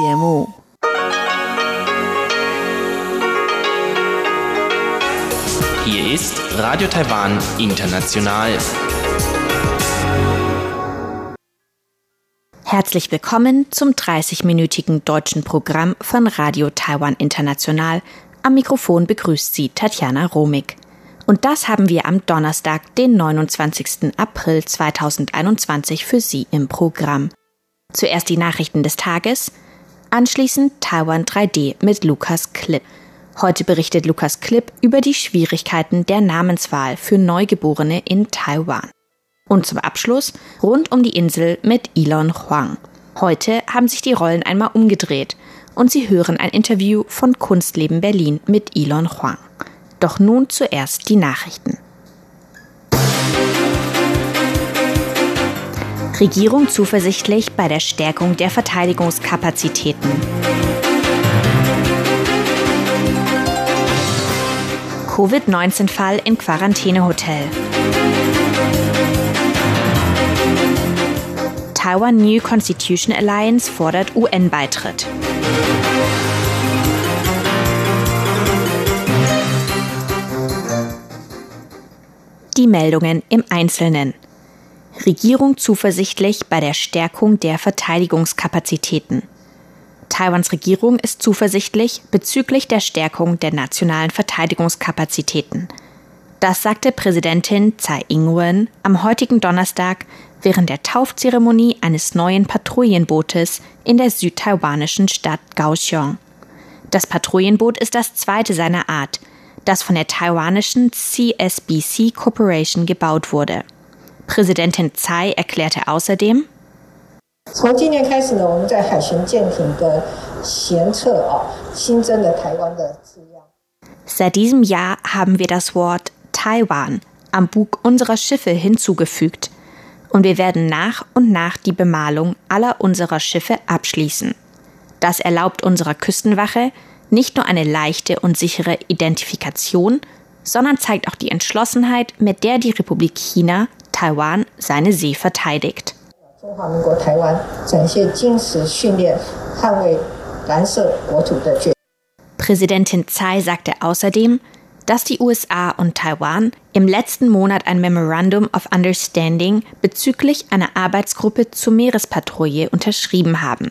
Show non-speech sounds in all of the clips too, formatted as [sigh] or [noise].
节目。Hier ist Radio Taiwan International. Herzlich willkommen zum 30-minütigen deutschen Programm von Radio Taiwan International. Am Mikrofon begrüßt Sie Tatjana Romig. Und das haben wir am Donnerstag, den 29. April 2021 für Sie im Programm. Zuerst die Nachrichten des Tages, anschließend Taiwan 3D mit Lukas Klipp. Heute berichtet Lukas Klipp über die Schwierigkeiten der Namenswahl für Neugeborene in Taiwan. Und zum Abschluss rund um die Insel mit Elon Huang. Heute haben sich die Rollen einmal umgedreht und Sie hören ein Interview von Kunstleben Berlin mit Elon Huang. Doch nun zuerst die Nachrichten. Regierung zuversichtlich bei der Stärkung der Verteidigungskapazitäten. Covid-19-Fall in Quarantänehotel. Taiwan New Constitution Alliance fordert UN-Beitritt. Die Meldungen im Einzelnen. Regierung zuversichtlich bei der Stärkung der Verteidigungskapazitäten. Taiwans Regierung ist zuversichtlich bezüglich der Stärkung der nationalen Verteidigungskapazitäten. Das sagte Präsidentin Tsai Ing-wen am heutigen Donnerstag während der Taufzeremonie eines neuen Patrouillenbootes in der südtaiwanischen Stadt Kaohsiung. Das Patrouillenboot ist das zweite seiner Art, das von der taiwanischen CSBC Corporation gebaut wurde. Präsidentin Tsai erklärte außerdem, Seit diesem Jahr haben wir das Wort Taiwan am Bug unserer Schiffe hinzugefügt und wir werden nach und nach die Bemalung aller unserer Schiffe abschließen. Das erlaubt unserer Küstenwache nicht nur eine leichte und sichere Identifikation, sondern zeigt auch die Entschlossenheit, mit der die Republik China Taiwan seine See verteidigt. Präsidentin Tsai sagte außerdem, dass die USA und Taiwan im letzten Monat ein Memorandum of Understanding bezüglich einer Arbeitsgruppe zur Meerespatrouille unterschrieben haben.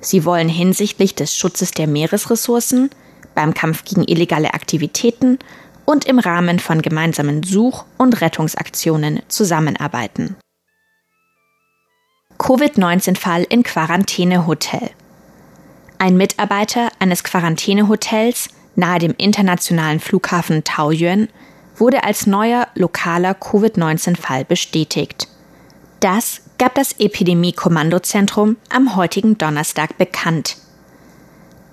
Sie wollen hinsichtlich des Schutzes der Meeresressourcen, beim Kampf gegen illegale Aktivitäten und im Rahmen von gemeinsamen Such- und Rettungsaktionen zusammenarbeiten. Covid-19-Fall in Quarantänehotel. Ein Mitarbeiter eines Quarantänehotels nahe dem internationalen Flughafen Taoyuan wurde als neuer lokaler Covid-19-Fall bestätigt. Das gab das Epidemie-Kommandozentrum am heutigen Donnerstag bekannt.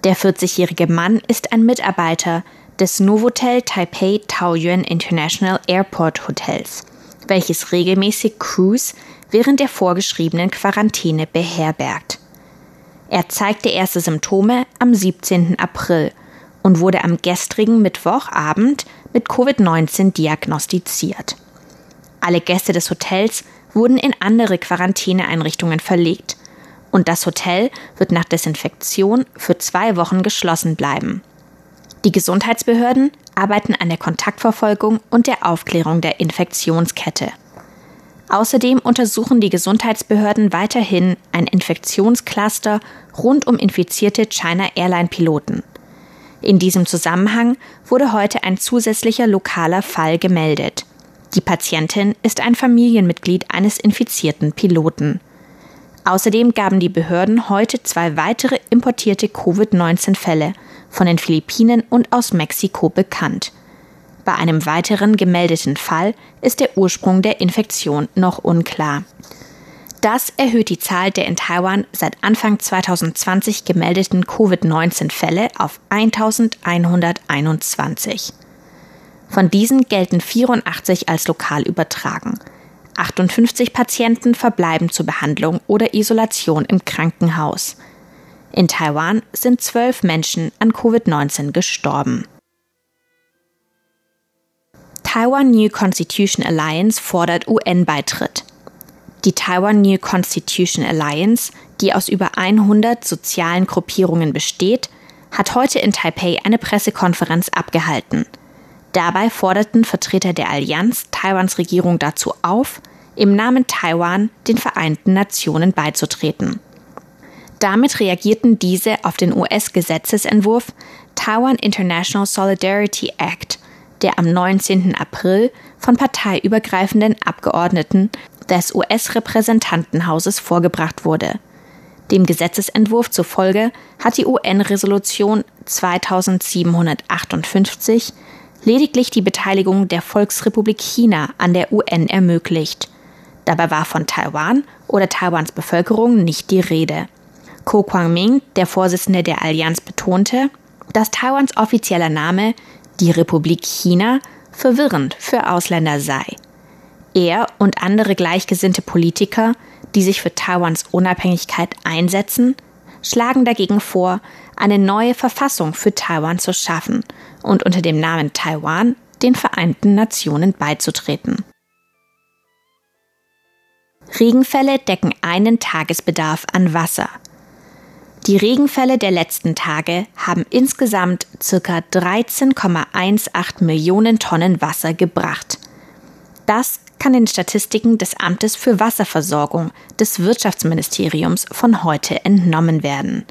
Der 40-jährige Mann ist ein Mitarbeiter des Novotel Taipei Taoyuan International Airport Hotels, welches regelmäßig Crews während der vorgeschriebenen Quarantäne beherbergt. Er zeigte erste Symptome am 17. April und wurde am gestrigen Mittwochabend mit Covid-19 diagnostiziert. Alle Gäste des Hotels wurden in andere Quarantäneeinrichtungen verlegt und das Hotel wird nach Desinfektion für zwei Wochen geschlossen bleiben. Die Gesundheitsbehörden arbeiten an der Kontaktverfolgung und der Aufklärung der Infektionskette. Außerdem untersuchen die Gesundheitsbehörden weiterhin ein Infektionscluster rund um infizierte China Airline Piloten. In diesem Zusammenhang wurde heute ein zusätzlicher lokaler Fall gemeldet. Die Patientin ist ein Familienmitglied eines infizierten Piloten. Außerdem gaben die Behörden heute zwei weitere importierte Covid-19-Fälle von den Philippinen und aus Mexiko bekannt. Bei einem weiteren gemeldeten Fall ist der Ursprung der Infektion noch unklar. Das erhöht die Zahl der in Taiwan seit Anfang 2020 gemeldeten Covid-19-Fälle auf 1121. Von diesen gelten 84 als lokal übertragen. 58 Patienten verbleiben zur Behandlung oder Isolation im Krankenhaus. In Taiwan sind zwölf Menschen an Covid-19 gestorben. Taiwan New Constitution Alliance fordert UN-Beitritt. Die Taiwan New Constitution Alliance, die aus über 100 sozialen Gruppierungen besteht, hat heute in Taipei eine Pressekonferenz abgehalten. Dabei forderten Vertreter der Allianz Taiwans Regierung dazu auf, im Namen Taiwan den Vereinten Nationen beizutreten. Damit reagierten diese auf den US-Gesetzesentwurf Taiwan International Solidarity Act, der am 19. April von parteiübergreifenden Abgeordneten des US-Repräsentantenhauses vorgebracht wurde. Dem Gesetzesentwurf zufolge hat die UN-Resolution 2758 lediglich die Beteiligung der Volksrepublik China an der UN ermöglicht. Dabei war von Taiwan oder Taiwans Bevölkerung nicht die Rede. Ko Kwang-ming, der Vorsitzende der Allianz, betonte, dass Taiwans offizieller Name, die Republik China, verwirrend für Ausländer sei. Er und andere gleichgesinnte Politiker, die sich für Taiwans Unabhängigkeit einsetzen, schlagen dagegen vor, eine neue Verfassung für Taiwan zu schaffen und unter dem Namen Taiwan den Vereinten Nationen beizutreten. Regenfälle decken einen Tagesbedarf an Wasser. Die Regenfälle der letzten Tage haben insgesamt ca. 13,18 Millionen Tonnen Wasser gebracht. Das kann den Statistiken des Amtes für Wasserversorgung des Wirtschaftsministeriums von heute entnommen werden.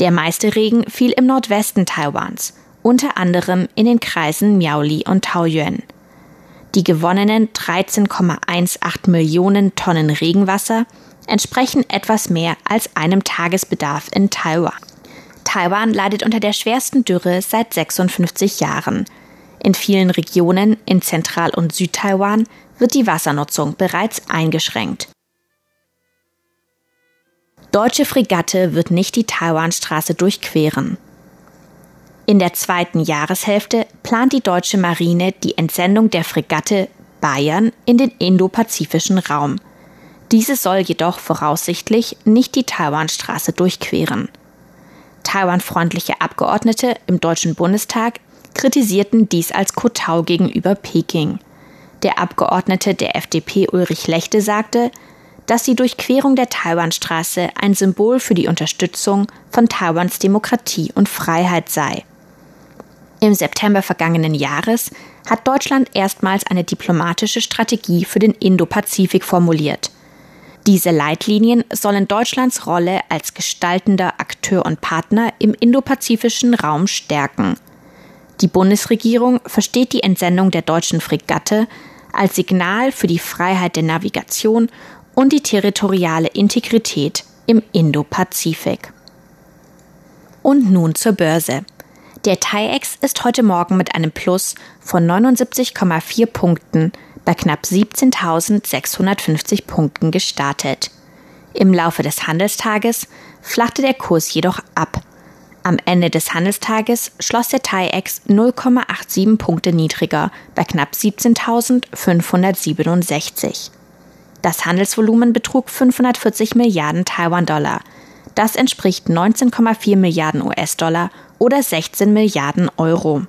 Der meiste Regen fiel im Nordwesten Taiwans, unter anderem in den Kreisen Miaoli und Taoyuan. Die gewonnenen 13,18 Millionen Tonnen Regenwasser entsprechen etwas mehr als einem Tagesbedarf in Taiwan. Taiwan leidet unter der schwersten Dürre seit 56 Jahren. In vielen Regionen in Zentral- und Südtaiwan wird die Wassernutzung bereits eingeschränkt. Deutsche Fregatte wird nicht die Taiwanstraße durchqueren. In der zweiten Jahreshälfte plant die deutsche Marine die Entsendung der Fregatte Bayern in den indopazifischen Raum. Diese soll jedoch voraussichtlich nicht die Taiwanstraße durchqueren. Taiwan-freundliche Abgeordnete im Deutschen Bundestag kritisierten dies als Kotau gegenüber Peking. Der Abgeordnete der FDP Ulrich Lechte sagte, dass die Durchquerung der Taiwanstraße ein Symbol für die Unterstützung von Taiwans Demokratie und Freiheit sei. Im September vergangenen Jahres hat Deutschland erstmals eine diplomatische Strategie für den Indopazifik formuliert. Diese Leitlinien sollen Deutschlands Rolle als gestaltender Akteur und Partner im indopazifischen Raum stärken. Die Bundesregierung versteht die Entsendung der deutschen Fregatte als Signal für die Freiheit der Navigation und die territoriale Integrität im Indopazifik. Und nun zur Börse. Der TAIEX ist heute Morgen mit einem Plus von 79,4 Punkten bei knapp 17.650 Punkten gestartet. Im Laufe des Handelstages flachte der Kurs jedoch ab. Am Ende des Handelstages schloss der TAIEX 0,87 Punkte niedriger bei knapp 17.567. Das Handelsvolumen betrug 540 Milliarden Taiwan-Dollar. Das entspricht 19,4 Milliarden US-Dollar oder 16 Milliarden Euro.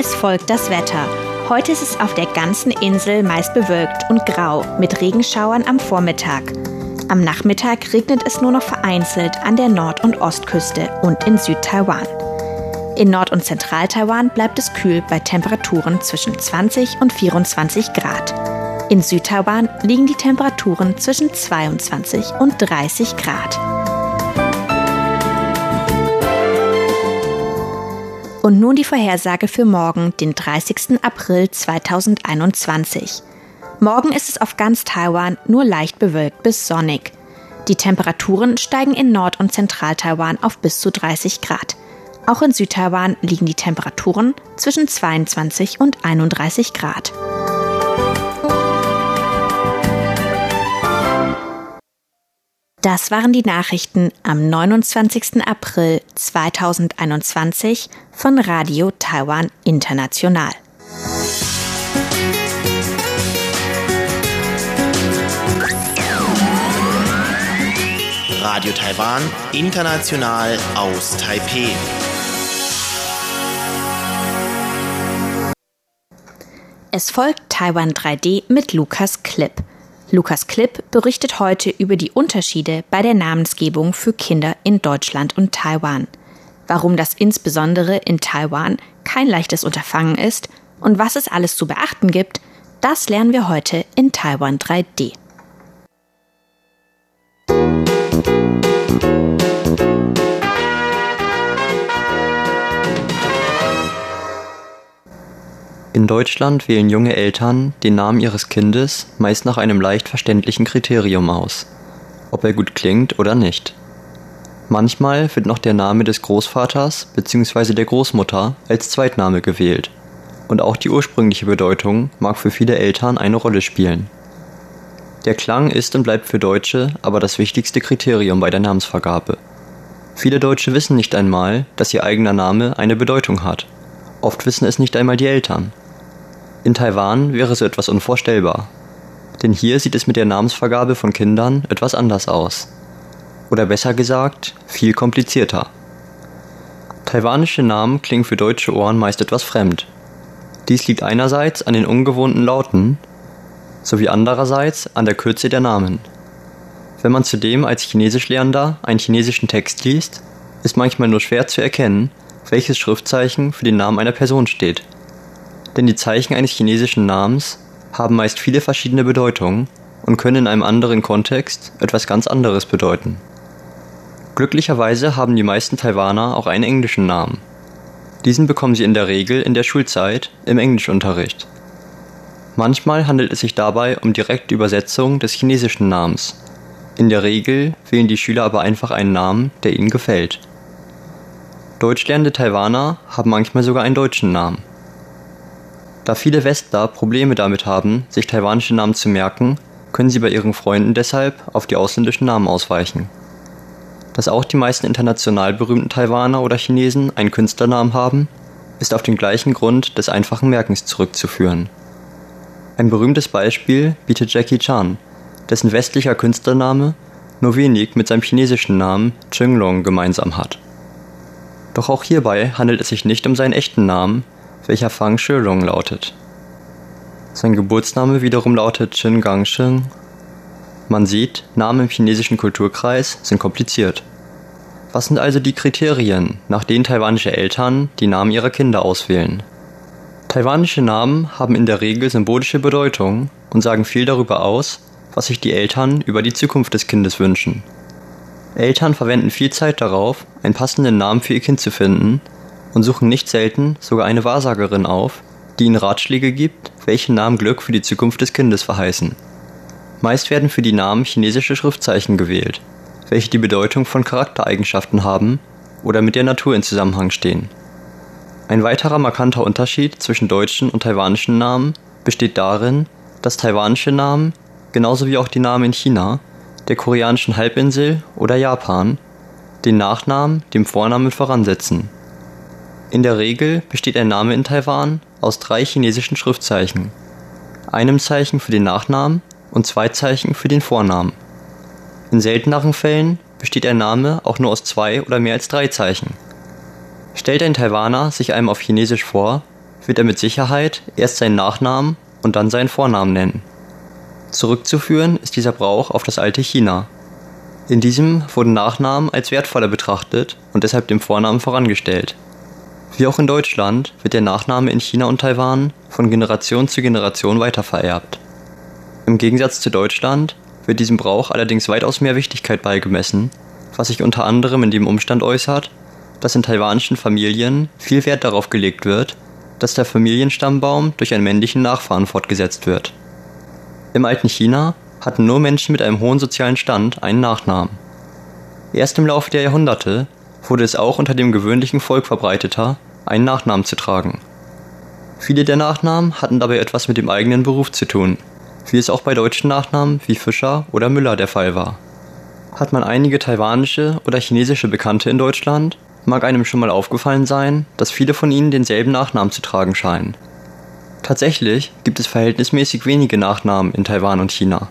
Es folgt das Wetter. Heute ist es auf der ganzen Insel meist bewölkt und grau mit Regenschauern am Vormittag. Am Nachmittag regnet es nur noch vereinzelt an der Nord- und Ostküste und in Südtaiwan. In Nord- und Zentral-Taiwan bleibt es kühl bei Temperaturen zwischen 20 und 24 Grad. In Südtaiwan liegen die Temperaturen zwischen 22 und 30 Grad. Und nun die Vorhersage für morgen, den 30. April 2021. Morgen ist es auf ganz Taiwan nur leicht bewölkt bis sonnig. Die Temperaturen steigen in Nord- und Zentral-Taiwan auf bis zu 30 Grad. Auch in Südtaiwan liegen die Temperaturen zwischen 22 und 31 Grad. Das waren die Nachrichten am 29. April 2021 von Radio Taiwan International. Radio Taiwan International aus Taipeh. Es folgt Taiwan 3D mit Lukas Klipp. Lukas Klipp berichtet heute über die Unterschiede bei der Namensgebung für Kinder in Deutschland und Taiwan. Warum das insbesondere in Taiwan kein leichtes Unterfangen ist und was es alles zu beachten gibt, das lernen wir heute in Taiwan 3D. In Deutschland wählen junge Eltern den Namen ihres Kindes meist nach einem leicht verständlichen Kriterium aus, ob er gut klingt oder nicht. Manchmal wird noch der Name des Großvaters bzw. der Großmutter als Zweitname gewählt, und auch die ursprüngliche Bedeutung mag für viele Eltern eine Rolle spielen. Der Klang ist und bleibt für Deutsche aber das wichtigste Kriterium bei der Namensvergabe. Viele Deutsche wissen nicht einmal, dass ihr eigener Name eine Bedeutung hat. Oft wissen es nicht einmal die Eltern. In Taiwan wäre so etwas unvorstellbar. Denn hier sieht es mit der Namensvergabe von Kindern etwas anders aus. Oder besser gesagt, viel komplizierter. Taiwanische Namen klingen für deutsche Ohren meist etwas fremd. Dies liegt einerseits an den ungewohnten Lauten, sowie andererseits an der Kürze der Namen. Wenn man zudem als Chinesischlernender einen chinesischen Text liest, ist manchmal nur schwer zu erkennen, welches Schriftzeichen für den Namen einer Person steht denn die Zeichen eines chinesischen Namens haben meist viele verschiedene Bedeutungen und können in einem anderen Kontext etwas ganz anderes bedeuten. Glücklicherweise haben die meisten Taiwaner auch einen englischen Namen. Diesen bekommen sie in der Regel in der Schulzeit im Englischunterricht. Manchmal handelt es sich dabei um direkte Übersetzung des chinesischen Namens. In der Regel wählen die Schüler aber einfach einen Namen, der ihnen gefällt. Deutschlernende Taiwaner haben manchmal sogar einen deutschen Namen. Da viele Westler Probleme damit haben, sich taiwanische Namen zu merken, können sie bei ihren Freunden deshalb auf die ausländischen Namen ausweichen. Dass auch die meisten international berühmten Taiwaner oder Chinesen einen Künstlernamen haben, ist auf den gleichen Grund des einfachen Merkens zurückzuführen. Ein berühmtes Beispiel bietet Jackie Chan, dessen westlicher Künstlername nur wenig mit seinem chinesischen Namen Chenglong gemeinsam hat. Doch auch hierbei handelt es sich nicht um seinen echten Namen, welcher Fang Shilong lautet. Sein Geburtsname wiederum lautet Chin Gang Shing. Man sieht, Namen im chinesischen Kulturkreis sind kompliziert. Was sind also die Kriterien, nach denen taiwanische Eltern die Namen ihrer Kinder auswählen? Taiwanische Namen haben in der Regel symbolische Bedeutung und sagen viel darüber aus, was sich die Eltern über die Zukunft des Kindes wünschen. Eltern verwenden viel Zeit darauf, einen passenden Namen für ihr Kind zu finden und suchen nicht selten sogar eine Wahrsagerin auf, die ihnen Ratschläge gibt, welche Namen Glück für die Zukunft des Kindes verheißen. Meist werden für die Namen chinesische Schriftzeichen gewählt, welche die Bedeutung von Charaktereigenschaften haben oder mit der Natur in Zusammenhang stehen. Ein weiterer markanter Unterschied zwischen deutschen und taiwanischen Namen besteht darin, dass taiwanische Namen, genauso wie auch die Namen in China, der koreanischen Halbinsel oder Japan, den Nachnamen dem Vornamen voransetzen. In der Regel besteht ein Name in Taiwan aus drei chinesischen Schriftzeichen, einem Zeichen für den Nachnamen und zwei Zeichen für den Vornamen. In selteneren Fällen besteht ein Name auch nur aus zwei oder mehr als drei Zeichen. Stellt ein Taiwaner sich einem auf Chinesisch vor, wird er mit Sicherheit erst seinen Nachnamen und dann seinen Vornamen nennen. Zurückzuführen ist dieser Brauch auf das alte China. In diesem wurden Nachnamen als wertvoller betrachtet und deshalb dem Vornamen vorangestellt. Wie auch in Deutschland wird der Nachname in China und Taiwan von Generation zu Generation weitervererbt. Im Gegensatz zu Deutschland wird diesem Brauch allerdings weitaus mehr Wichtigkeit beigemessen, was sich unter anderem in dem Umstand äußert, dass in taiwanischen Familien viel Wert darauf gelegt wird, dass der Familienstammbaum durch einen männlichen Nachfahren fortgesetzt wird. Im alten China hatten nur Menschen mit einem hohen sozialen Stand einen Nachnamen. Erst im Laufe der Jahrhunderte wurde es auch unter dem gewöhnlichen Volk verbreiteter, einen Nachnamen zu tragen. Viele der Nachnamen hatten dabei etwas mit dem eigenen Beruf zu tun, wie es auch bei deutschen Nachnamen wie Fischer oder Müller der Fall war. Hat man einige taiwanische oder chinesische Bekannte in Deutschland, mag einem schon mal aufgefallen sein, dass viele von ihnen denselben Nachnamen zu tragen scheinen. Tatsächlich gibt es verhältnismäßig wenige Nachnamen in Taiwan und China.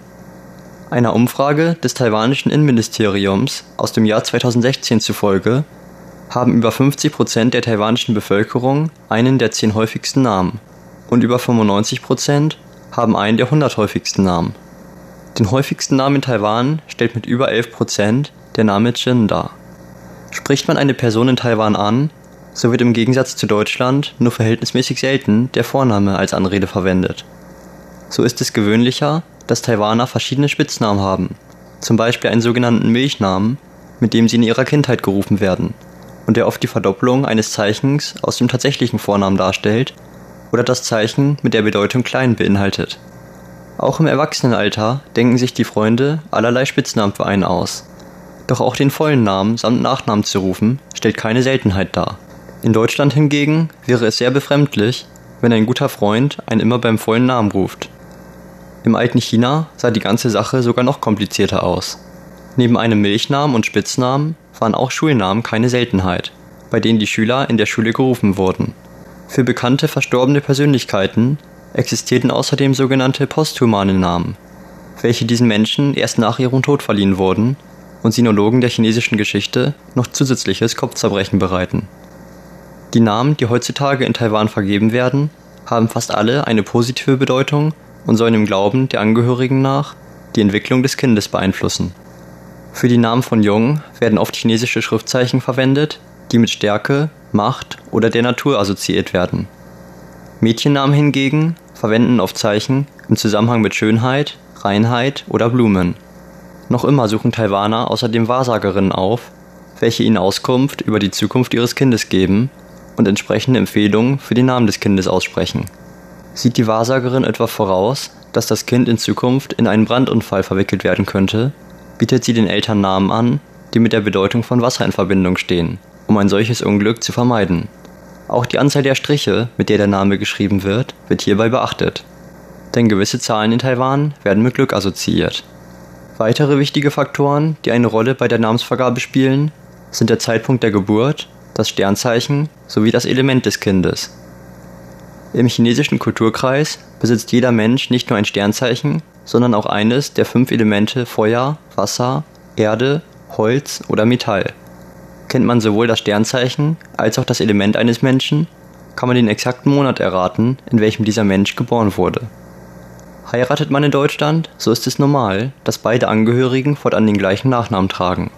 Einer Umfrage des taiwanischen Innenministeriums aus dem Jahr 2016 zufolge haben über 50 Prozent der taiwanischen Bevölkerung einen der zehn häufigsten Namen. und über 95 Prozent haben einen der 100 häufigsten Namen. Den häufigsten Namen in Taiwan stellt mit über 11 Prozent der Name Jin dar. Spricht man eine Person in Taiwan an, so wird im Gegensatz zu Deutschland nur verhältnismäßig selten der Vorname als Anrede verwendet. So ist es gewöhnlicher, dass Taiwaner verschiedene Spitznamen haben, zum Beispiel einen sogenannten Milchnamen, mit dem sie in ihrer Kindheit gerufen werden, und der oft die Verdopplung eines Zeichens aus dem tatsächlichen Vornamen darstellt oder das Zeichen mit der Bedeutung klein beinhaltet. Auch im Erwachsenenalter denken sich die Freunde allerlei Spitznamen für einen aus. Doch auch den vollen Namen samt Nachnamen zu rufen, stellt keine Seltenheit dar. In Deutschland hingegen wäre es sehr befremdlich, wenn ein guter Freund einen immer beim vollen Namen ruft. Im alten China sah die ganze Sache sogar noch komplizierter aus. Neben einem Milchnamen und Spitznamen waren auch Schulnamen keine Seltenheit, bei denen die Schüler in der Schule gerufen wurden. Für bekannte verstorbene Persönlichkeiten existierten außerdem sogenannte posthumane Namen, welche diesen Menschen erst nach ihrem Tod verliehen wurden und Sinologen der chinesischen Geschichte noch zusätzliches Kopfzerbrechen bereiten. Die Namen, die heutzutage in Taiwan vergeben werden, haben fast alle eine positive Bedeutung und sollen im Glauben der Angehörigen nach die Entwicklung des Kindes beeinflussen. Für die Namen von Jungen werden oft chinesische Schriftzeichen verwendet, die mit Stärke, Macht oder der Natur assoziiert werden. Mädchennamen hingegen verwenden oft Zeichen im Zusammenhang mit Schönheit, Reinheit oder Blumen. Noch immer suchen Taiwaner außerdem Wahrsagerinnen auf, welche ihnen Auskunft über die Zukunft ihres Kindes geben und entsprechende Empfehlungen für den Namen des Kindes aussprechen. Sieht die Wahrsagerin etwa voraus, dass das Kind in Zukunft in einen Brandunfall verwickelt werden könnte, bietet sie den Eltern Namen an, die mit der Bedeutung von Wasser in Verbindung stehen, um ein solches Unglück zu vermeiden. Auch die Anzahl der Striche, mit der der Name geschrieben wird, wird hierbei beachtet. Denn gewisse Zahlen in Taiwan werden mit Glück assoziiert. Weitere wichtige Faktoren, die eine Rolle bei der Namensvergabe spielen, sind der Zeitpunkt der Geburt, das Sternzeichen sowie das Element des Kindes. Im chinesischen Kulturkreis besitzt jeder Mensch nicht nur ein Sternzeichen, sondern auch eines der fünf Elemente Feuer, Wasser, Erde, Holz oder Metall. Kennt man sowohl das Sternzeichen als auch das Element eines Menschen, kann man den exakten Monat erraten, in welchem dieser Mensch geboren wurde. Heiratet man in Deutschland, so ist es normal, dass beide Angehörigen fortan den gleichen Nachnamen tragen.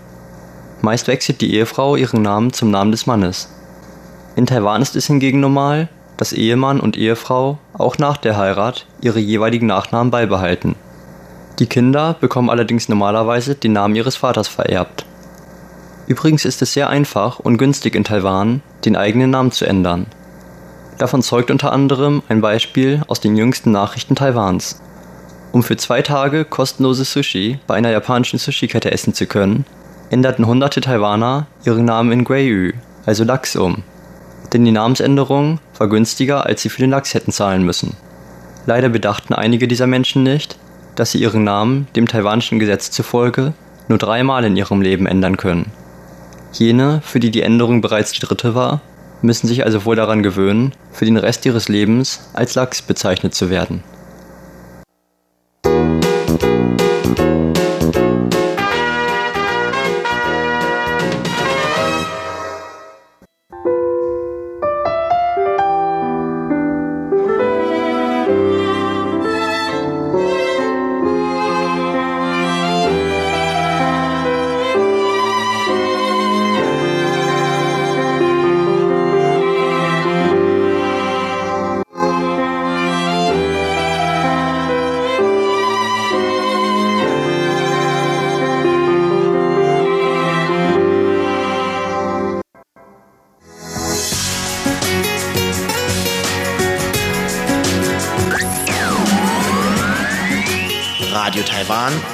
Meist wechselt die Ehefrau ihren Namen zum Namen des Mannes. In Taiwan ist es hingegen normal, dass Ehemann und Ehefrau auch nach der Heirat ihre jeweiligen Nachnamen beibehalten. Die Kinder bekommen allerdings normalerweise den Namen ihres Vaters vererbt. Übrigens ist es sehr einfach und günstig in Taiwan, den eigenen Namen zu ändern. Davon zeugt unter anderem ein Beispiel aus den jüngsten Nachrichten Taiwans. Um für zwei Tage kostenloses Sushi bei einer japanischen Sushi-Kette essen zu können, änderten hunderte Taiwaner ihren Namen in Guiyu, also Lachs, um denn die Namensänderung war günstiger, als sie für den Lachs hätten zahlen müssen. Leider bedachten einige dieser Menschen nicht, dass sie ihren Namen dem taiwanischen Gesetz zufolge nur dreimal in ihrem Leben ändern können. Jene, für die die Änderung bereits die dritte war, müssen sich also wohl daran gewöhnen, für den Rest ihres Lebens als Lachs bezeichnet zu werden.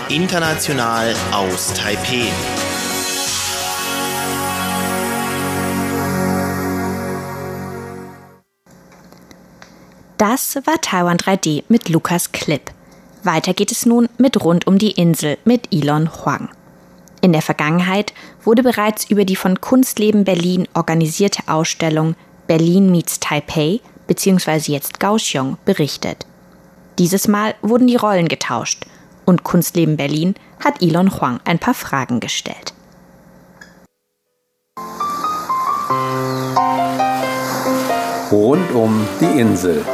International aus Taipeh. Das war Taiwan 3D mit Lukas Klipp. Weiter geht es nun mit Rund um die Insel mit Elon Huang. In der Vergangenheit wurde bereits über die von Kunstleben Berlin organisierte Ausstellung Berlin meets Taipei bzw. jetzt Kaohsiung berichtet. Dieses Mal wurden die Rollen getauscht und Kunstleben Berlin hat Elon Huang ein paar Fragen gestellt. Rund um die Insel.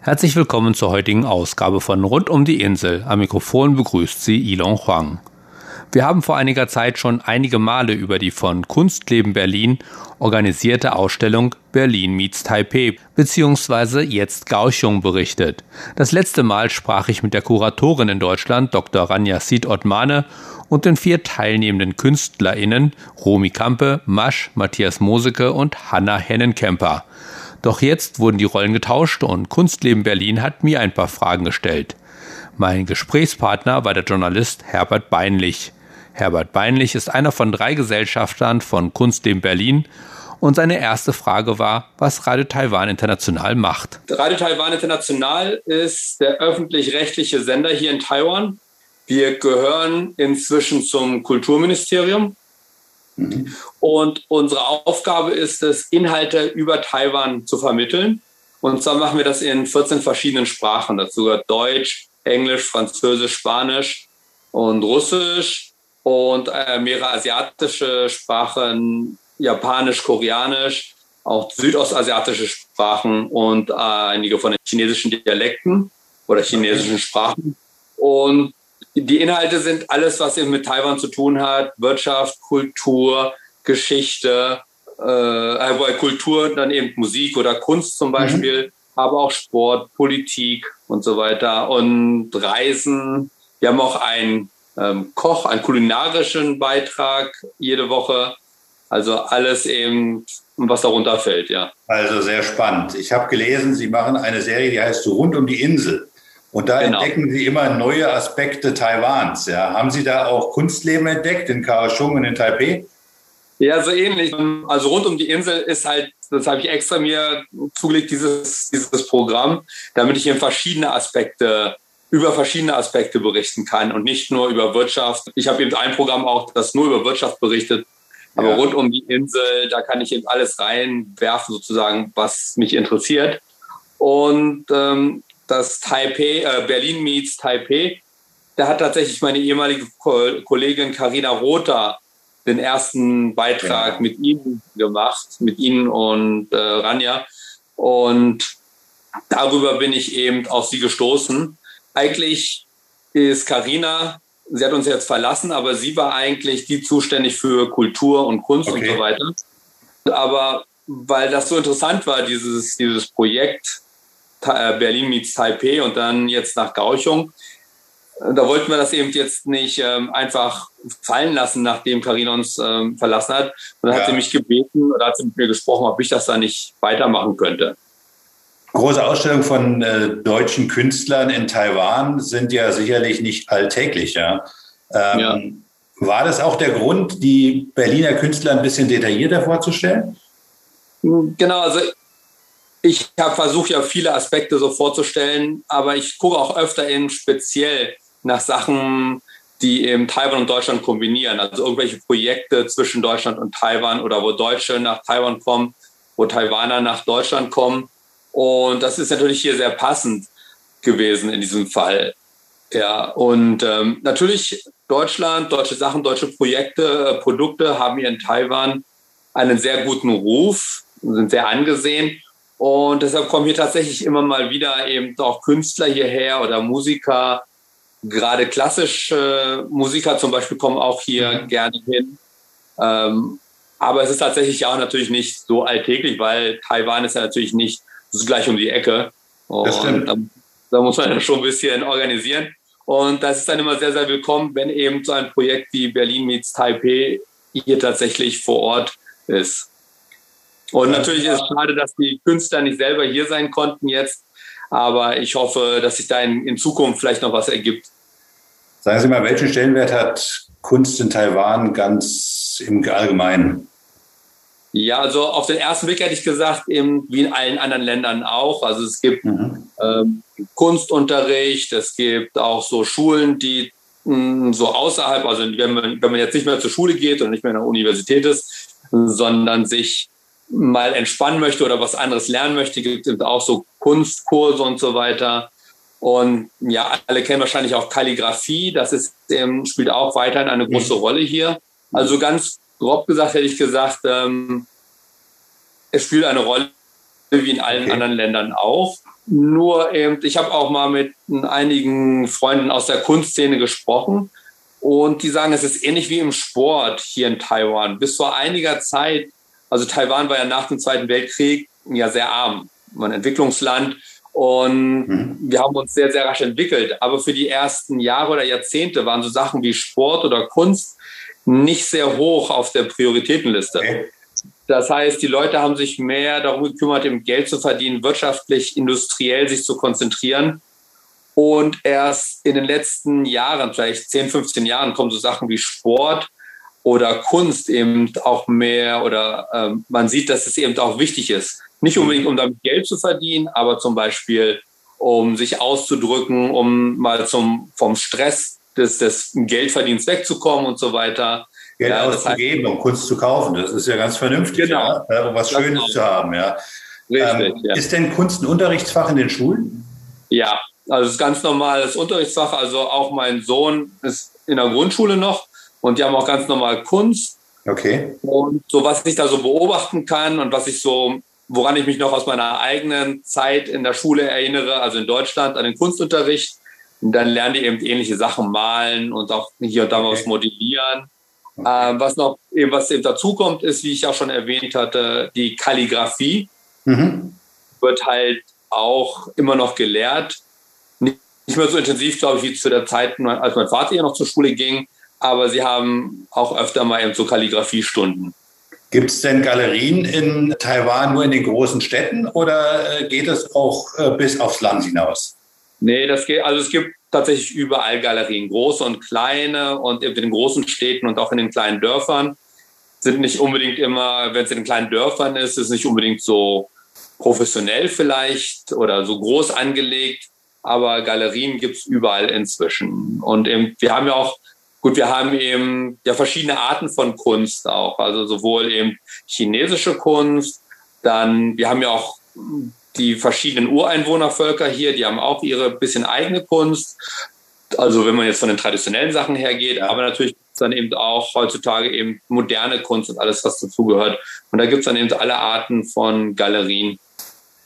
Herzlich willkommen zur heutigen Ausgabe von Rund um die Insel. Am Mikrofon begrüßt Sie Elon Huang. Wir haben vor einiger Zeit schon einige Male über die von Kunstleben Berlin organisierte Ausstellung Berlin meets Taipei bzw. jetzt Gauchung berichtet. Das letzte Mal sprach ich mit der Kuratorin in Deutschland, Dr. Ranja Sid Ottmane, und den vier teilnehmenden KünstlerInnen Romy Kampe, Masch, Matthias Moseke und Hanna Hennenkemper. Doch jetzt wurden die Rollen getauscht und Kunstleben Berlin hat mir ein paar Fragen gestellt. Mein Gesprächspartner war der Journalist Herbert Beinlich. Herbert Beinlich ist einer von drei Gesellschaftern von Kunstleben Berlin und seine erste Frage war, was Radio Taiwan International macht. Radio Taiwan International ist der öffentlich-rechtliche Sender hier in Taiwan. Wir gehören inzwischen zum Kulturministerium. Und unsere Aufgabe ist es, Inhalte über Taiwan zu vermitteln. Und zwar machen wir das in 14 verschiedenen Sprachen. Dazu gehört Deutsch, Englisch, Französisch, Spanisch und Russisch und äh, mehrere asiatische Sprachen, Japanisch, Koreanisch, auch südostasiatische Sprachen und äh, einige von den chinesischen Dialekten oder chinesischen Sprachen. Und die Inhalte sind alles, was eben mit Taiwan zu tun hat. Wirtschaft, Kultur, Geschichte, äh, bei Kultur dann eben Musik oder Kunst zum Beispiel, mhm. aber auch Sport, Politik und so weiter und Reisen. Wir haben auch einen ähm, Koch, einen kulinarischen Beitrag jede Woche. Also alles eben, was darunter fällt, ja. Also sehr spannend. Ich habe gelesen, Sie machen eine Serie, die heißt Rund um die Insel. Und da genau. entdecken Sie immer neue Aspekte Taiwans. Ja. Haben Sie da auch Kunstleben entdeckt in Kaohsiung und in Taipei? Ja, so ähnlich. Also rund um die Insel ist halt, das habe ich extra mir zugelegt, dieses, dieses Programm, damit ich in verschiedene Aspekte, über verschiedene Aspekte berichten kann und nicht nur über Wirtschaft. Ich habe eben ein Programm auch, das nur über Wirtschaft berichtet. Aber ja. rund um die Insel, da kann ich eben alles reinwerfen, sozusagen, was mich interessiert. Und ähm, das Taipei, äh, Berlin meets Taipei. Da hat tatsächlich meine ehemalige Ko Kollegin Karina Rother den ersten Beitrag ja. mit Ihnen gemacht, mit Ihnen und äh, Ranja. Und darüber bin ich eben auf Sie gestoßen. Eigentlich ist Karina, sie hat uns jetzt verlassen, aber sie war eigentlich die zuständig für Kultur und Kunst okay. und so weiter. Aber weil das so interessant war, dieses, dieses Projekt, äh, Berlin meets Taipei und dann jetzt nach Gauchung. Da wollten wir das eben jetzt nicht ähm, einfach fallen lassen, nachdem Karina uns ähm, verlassen hat. Und dann ja. hat sie mich gebeten oder hat sie mit mir gesprochen, ob ich das da nicht weitermachen könnte. Große Ausstellungen von äh, deutschen Künstlern in Taiwan sind ja sicherlich nicht alltäglich. Ja? Ähm, ja. War das auch der Grund, die Berliner Künstler ein bisschen detaillierter vorzustellen? Genau, also ich habe versucht, ja viele Aspekte so vorzustellen, aber ich gucke auch öfter in speziell nach Sachen, die eben Taiwan und Deutschland kombinieren. Also irgendwelche Projekte zwischen Deutschland und Taiwan oder wo Deutsche nach Taiwan kommen, wo Taiwaner nach Deutschland kommen. Und das ist natürlich hier sehr passend gewesen in diesem Fall. Ja, und ähm, natürlich Deutschland, deutsche Sachen, deutsche Projekte, äh, Produkte haben hier in Taiwan einen sehr guten Ruf, sind sehr angesehen. Und deshalb kommen hier tatsächlich immer mal wieder eben auch Künstler hierher oder Musiker. Gerade klassische Musiker zum Beispiel kommen auch hier mhm. gerne hin. Ähm, aber es ist tatsächlich auch natürlich nicht so alltäglich, weil Taiwan ist ja natürlich nicht so gleich um die Ecke. Und das stimmt. Da, da muss man ja [laughs] schon ein bisschen organisieren. Und das ist dann immer sehr, sehr willkommen, wenn eben so ein Projekt wie Berlin meets Taipei hier tatsächlich vor Ort ist. Und natürlich ist es schade, dass die Künstler nicht selber hier sein konnten jetzt. Aber ich hoffe, dass sich da in, in Zukunft vielleicht noch was ergibt. Sagen Sie mal, welchen Stellenwert hat Kunst in Taiwan ganz im Allgemeinen? Ja, also auf den ersten Blick hätte ich gesagt, eben wie in allen anderen Ländern auch. Also es gibt mhm. ähm, Kunstunterricht, es gibt auch so Schulen, die mh, hm, so außerhalb, also wenn man, wenn man jetzt nicht mehr zur Schule geht und nicht mehr in der Universität ist, sondern sich mal entspannen möchte oder was anderes lernen möchte, gibt es auch so Kunstkurse und so weiter. Und ja, alle kennen wahrscheinlich auch Kalligrafie. Das ist, ähm, spielt auch weiterhin eine große mhm. Rolle hier. Also ganz grob gesagt hätte ich gesagt, ähm, es spielt eine Rolle wie in allen okay. anderen Ländern auch. Nur eben, ich habe auch mal mit einigen Freunden aus der Kunstszene gesprochen und die sagen, es ist ähnlich wie im Sport hier in Taiwan. Bis vor einiger Zeit, also Taiwan war ja nach dem Zweiten Weltkrieg ja sehr arm, ein Entwicklungsland und mhm. wir haben uns sehr, sehr rasch entwickelt. Aber für die ersten Jahre oder Jahrzehnte waren so Sachen wie Sport oder Kunst nicht sehr hoch auf der Prioritätenliste. Okay. Das heißt, die Leute haben sich mehr darum gekümmert, eben Geld zu verdienen, wirtschaftlich, industriell sich zu konzentrieren. Und erst in den letzten Jahren, vielleicht 10, 15 Jahren, kommen so Sachen wie Sport oder Kunst eben auch mehr oder äh, man sieht, dass es eben auch wichtig ist. Nicht unbedingt, um damit Geld zu verdienen, aber zum Beispiel, um sich auszudrücken, um mal zum, vom Stress des, des Geldverdienens wegzukommen und so weiter. Geld ja, auszugeben, heißt, um Kunst zu kaufen. Das ist ja ganz vernünftig, genau. ja, um was das Schönes zu haben. Ja. Richtig, ähm, ja. Ist denn Kunst ein Unterrichtsfach in den Schulen? Ja, also es ist ganz normales Unterrichtsfach. Also auch mein Sohn ist in der Grundschule noch und die haben auch ganz normal Kunst. Okay. Und so was ich da so beobachten kann und was ich so, woran ich mich noch aus meiner eigenen Zeit in der Schule erinnere, also in Deutschland an den Kunstunterricht, und dann lernen die eben ähnliche Sachen malen und auch hier und da was modellieren. Okay. Ähm, was noch eben, was eben dazu kommt, ist, wie ich auch schon erwähnt hatte, die Kalligrafie mhm. wird halt auch immer noch gelehrt. Nicht, mehr so intensiv, glaube ich, wie zu der Zeit, als mein Vater hier noch zur Schule ging, aber sie haben auch öfter mal eben so Kalligrafiestunden. Gibt es denn Galerien in Taiwan nur in den großen Städten oder äh, geht es auch äh, bis aufs Land hinaus? Nee, das geht, also es gibt tatsächlich überall Galerien, große und kleine und in den großen Städten und auch in den kleinen Dörfern sind nicht unbedingt immer, wenn es in den kleinen Dörfern ist, ist nicht unbedingt so professionell vielleicht oder so groß angelegt, aber Galerien gibt es überall inzwischen. Und eben, wir haben ja auch, gut, wir haben eben ja verschiedene Arten von Kunst auch, also sowohl eben chinesische Kunst, dann, wir haben ja auch die verschiedenen Ureinwohnervölker hier, die haben auch ihre bisschen eigene Kunst. Also wenn man jetzt von den traditionellen Sachen hergeht, aber natürlich dann eben auch heutzutage eben moderne Kunst und alles, was dazugehört. Und da gibt es dann eben alle Arten von Galerien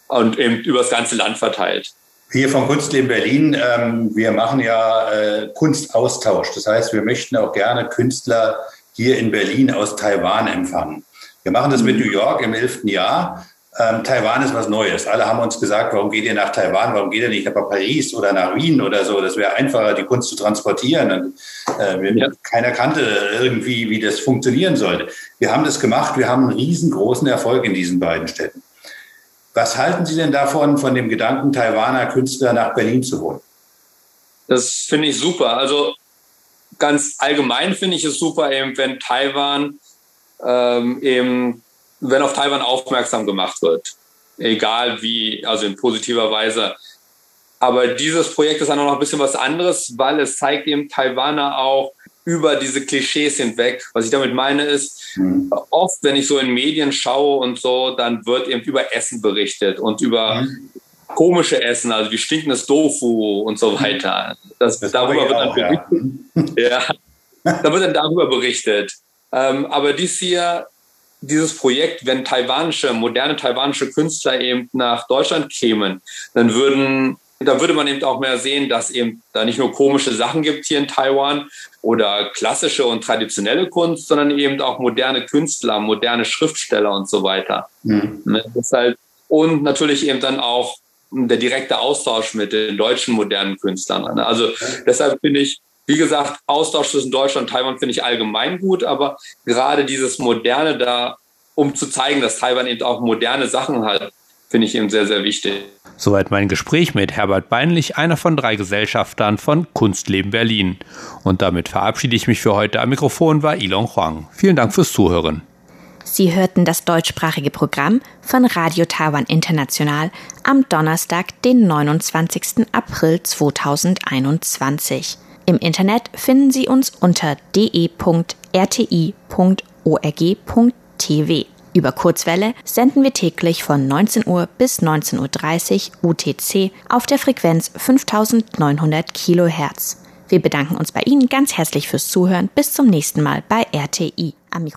und eben übers ganze Land verteilt. Wir vom Kunstleben Berlin, ähm, wir machen ja äh, Kunstaustausch. Das heißt, wir möchten auch gerne Künstler hier in Berlin aus Taiwan empfangen. Wir machen das mit New York im elften Jahr. Ähm, Taiwan ist was Neues. Alle haben uns gesagt, warum geht ihr nach Taiwan? Warum geht ihr nicht nach Paris oder nach Wien oder so? Das wäre einfacher, die Kunst zu transportieren. Und, äh, ja. Keiner kannte irgendwie, wie das funktionieren sollte. Wir haben das gemacht. Wir haben einen riesengroßen Erfolg in diesen beiden Städten. Was halten Sie denn davon, von dem Gedanken, Taiwaner Künstler nach Berlin zu holen? Das finde ich super. Also ganz allgemein finde ich es super, eben, wenn Taiwan ähm, eben wenn auf Taiwan aufmerksam gemacht wird. Egal wie, also in positiver Weise. Aber dieses Projekt ist dann auch noch ein bisschen was anderes, weil es zeigt eben Taiwaner auch über diese Klischees hinweg. Was ich damit meine ist, mhm. oft, wenn ich so in Medien schaue und so, dann wird eben über Essen berichtet und über mhm. komische Essen, also wie stinkendes Tofu und so weiter. Das, das darüber wird dann auch, berichtet. Ja. [laughs] ja. da wird dann darüber berichtet. Ähm, aber dies hier dieses Projekt, wenn taiwanische, moderne taiwanische Künstler eben nach Deutschland kämen, dann würden da würde man eben auch mehr sehen, dass eben da nicht nur komische Sachen gibt hier in Taiwan oder klassische und traditionelle Kunst, sondern eben auch moderne Künstler, moderne Schriftsteller und so weiter. Mhm. Ne, halt, und natürlich eben dann auch der direkte Austausch mit den deutschen modernen Künstlern. Also deshalb finde ich, wie gesagt, Austausch zwischen Deutschland und Taiwan finde ich allgemein gut, aber gerade dieses Moderne da, um zu zeigen, dass Taiwan eben auch moderne Sachen hat, finde ich eben sehr, sehr wichtig. Soweit mein Gespräch mit Herbert Beinlich, einer von drei Gesellschaftern von Kunstleben Berlin. Und damit verabschiede ich mich für heute. Am Mikrofon war Ilon Huang. Vielen Dank fürs Zuhören. Sie hörten das deutschsprachige Programm von Radio Taiwan International am Donnerstag, den 29. April 2021. Im Internet finden Sie uns unter de.rti.org.tv. Über Kurzwelle senden wir täglich von 19 Uhr bis 19.30 Uhr UTC auf der Frequenz 5900 Kilohertz. Wir bedanken uns bei Ihnen ganz herzlich fürs Zuhören. Bis zum nächsten Mal bei RTI.